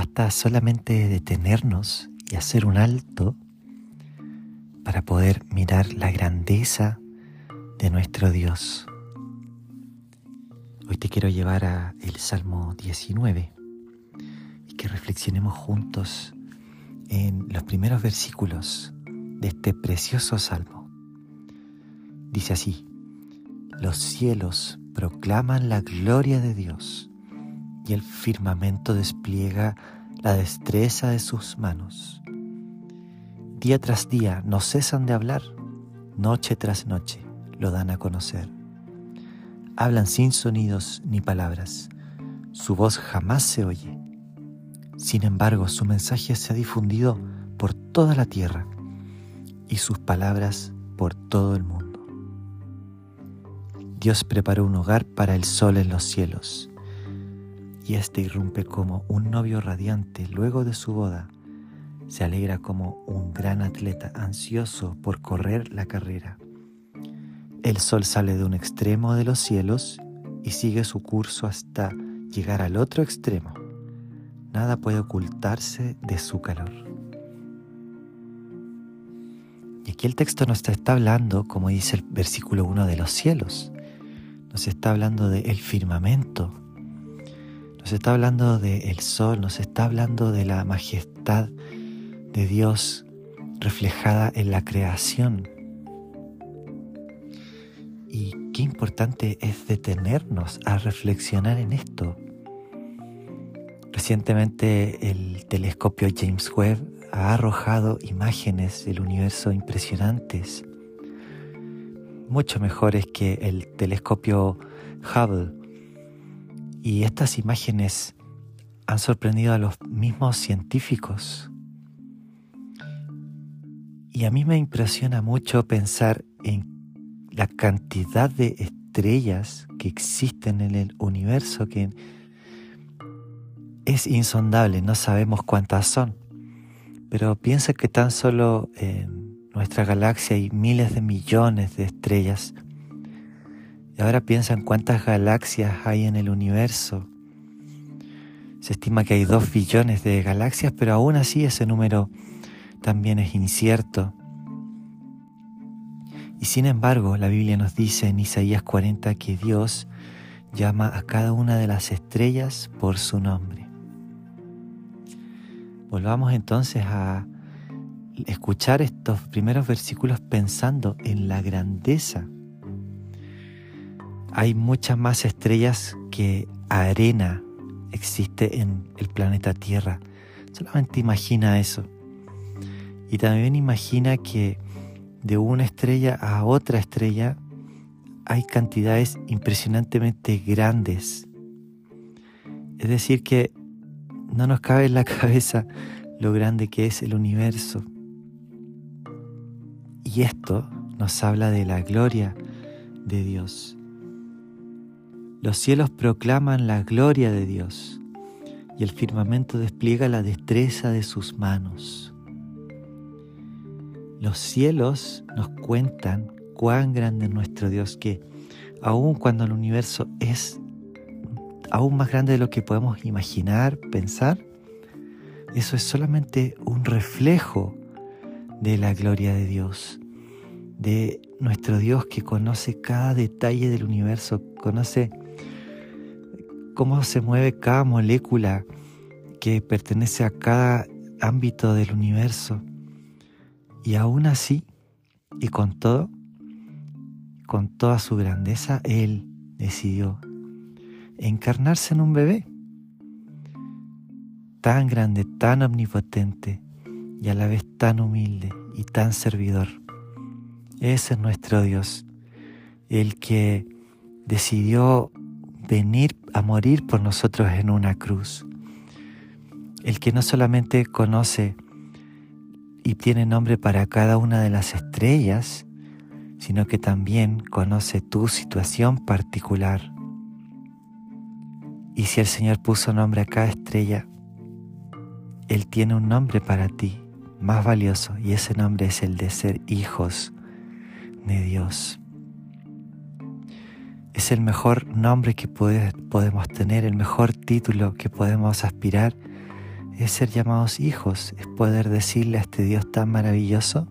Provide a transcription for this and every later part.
basta solamente detenernos y hacer un alto para poder mirar la grandeza de nuestro Dios. Hoy te quiero llevar a el Salmo 19 y que reflexionemos juntos en los primeros versículos de este precioso salmo. Dice así, los cielos proclaman la gloria de Dios y el firmamento despliega la destreza de sus manos. Día tras día no cesan de hablar, noche tras noche lo dan a conocer hablan sin sonidos ni palabras. Su voz jamás se oye. Sin embargo, su mensaje se ha difundido por toda la tierra y sus palabras por todo el mundo. Dios preparó un hogar para el sol en los cielos y éste irrumpe como un novio radiante luego de su boda. Se alegra como un gran atleta ansioso por correr la carrera. El sol sale de un extremo de los cielos y sigue su curso hasta llegar al otro extremo. Nada puede ocultarse de su calor. Y aquí el texto nos está hablando, como dice el versículo 1, de los cielos. Nos está hablando del firmamento. Nos está hablando del sol. Nos está hablando de la majestad de Dios reflejada en la creación qué importante es detenernos a reflexionar en esto. Recientemente el telescopio James Webb ha arrojado imágenes del universo impresionantes, mucho mejores que el telescopio Hubble. Y estas imágenes han sorprendido a los mismos científicos. Y a mí me impresiona mucho pensar en la cantidad de estrellas que existen en el universo que es insondable, no sabemos cuántas son. Pero piensa que tan solo en nuestra galaxia hay miles de millones de estrellas. Y ahora piensa en cuántas galaxias hay en el universo. Se estima que hay dos billones de galaxias, pero aún así ese número también es incierto. Y sin embargo, la Biblia nos dice en Isaías 40 que Dios llama a cada una de las estrellas por su nombre. Volvamos entonces a escuchar estos primeros versículos pensando en la grandeza. Hay muchas más estrellas que arena existe en el planeta Tierra. Solamente imagina eso. Y también imagina que de una estrella a otra estrella hay cantidades impresionantemente grandes. Es decir, que no nos cabe en la cabeza lo grande que es el universo. Y esto nos habla de la gloria de Dios. Los cielos proclaman la gloria de Dios y el firmamento despliega la destreza de sus manos. Los cielos nos cuentan cuán grande es nuestro Dios, que aun cuando el universo es aún más grande de lo que podemos imaginar, pensar, eso es solamente un reflejo de la gloria de Dios, de nuestro Dios que conoce cada detalle del universo, conoce cómo se mueve cada molécula que pertenece a cada ámbito del universo. Y aún así, y con todo, con toda su grandeza, Él decidió encarnarse en un bebé tan grande, tan omnipotente y a la vez tan humilde y tan servidor. Ese es nuestro Dios, el que decidió venir a morir por nosotros en una cruz, el que no solamente conoce y tiene nombre para cada una de las estrellas, sino que también conoce tu situación particular. Y si el Señor puso nombre a cada estrella, Él tiene un nombre para ti más valioso y ese nombre es el de ser hijos de Dios. Es el mejor nombre que podemos tener, el mejor título que podemos aspirar es ser llamados hijos, es poder decirle a este Dios tan maravilloso,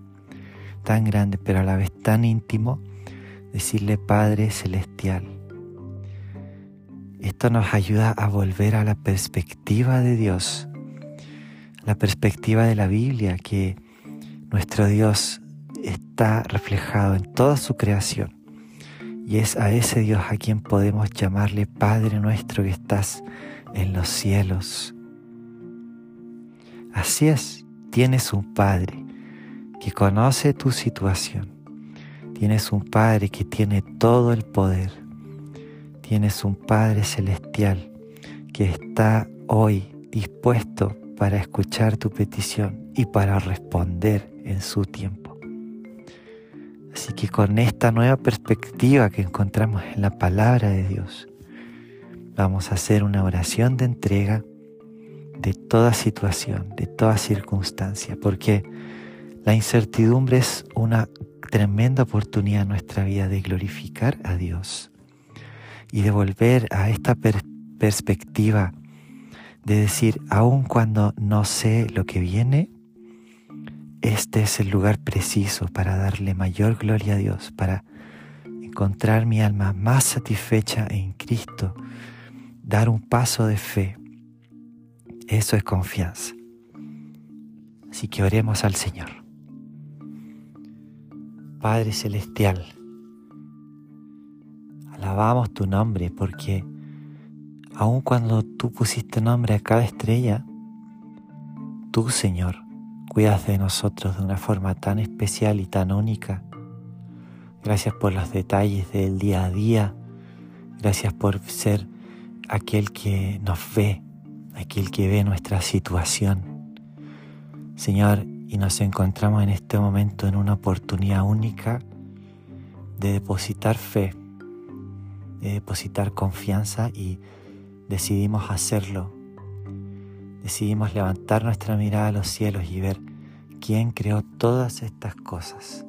tan grande, pero a la vez tan íntimo, decirle Padre Celestial. Esto nos ayuda a volver a la perspectiva de Dios, la perspectiva de la Biblia, que nuestro Dios está reflejado en toda su creación. Y es a ese Dios a quien podemos llamarle Padre nuestro que estás en los cielos. Así es, tienes un Padre que conoce tu situación. Tienes un Padre que tiene todo el poder. Tienes un Padre celestial que está hoy dispuesto para escuchar tu petición y para responder en su tiempo. Así que con esta nueva perspectiva que encontramos en la palabra de Dios, vamos a hacer una oración de entrega de toda situación, de toda circunstancia, porque la incertidumbre es una tremenda oportunidad en nuestra vida de glorificar a Dios y de volver a esta perspectiva de decir, aun cuando no sé lo que viene, este es el lugar preciso para darle mayor gloria a Dios, para encontrar mi alma más satisfecha en Cristo, dar un paso de fe. Eso es confianza. Así que oremos al Señor. Padre Celestial, alabamos tu nombre porque aun cuando tú pusiste nombre a cada estrella, tú, Señor, cuidas de nosotros de una forma tan especial y tan única. Gracias por los detalles del día a día. Gracias por ser aquel que nos ve, aquel que ve nuestra situación. Señor, y nos encontramos en este momento en una oportunidad única de depositar fe, de depositar confianza y decidimos hacerlo. Decidimos levantar nuestra mirada a los cielos y ver quién creó todas estas cosas.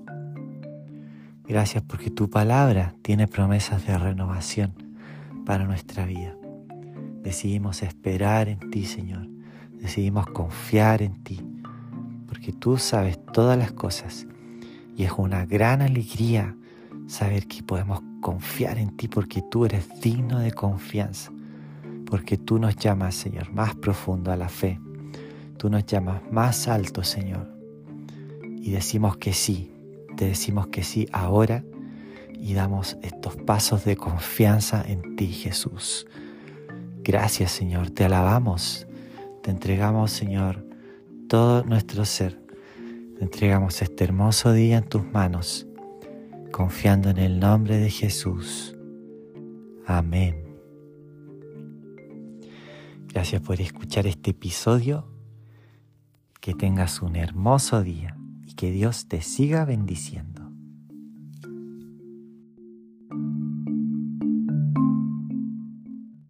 Gracias porque tu palabra tiene promesas de renovación para nuestra vida. Decidimos esperar en ti, Señor. Decidimos confiar en ti, porque tú sabes todas las cosas. Y es una gran alegría saber que podemos confiar en ti porque tú eres digno de confianza porque tú nos llamas, Señor, más profundo a la fe. Tú nos llamas más alto, Señor. Y decimos que sí, te decimos que sí ahora y damos estos pasos de confianza en ti, Jesús. Gracias, Señor, te alabamos, te entregamos, Señor, todo nuestro ser. Te entregamos este hermoso día en tus manos, confiando en el nombre de Jesús. Amén. Gracias por escuchar este episodio. Que tengas un hermoso día y que Dios te siga bendiciendo.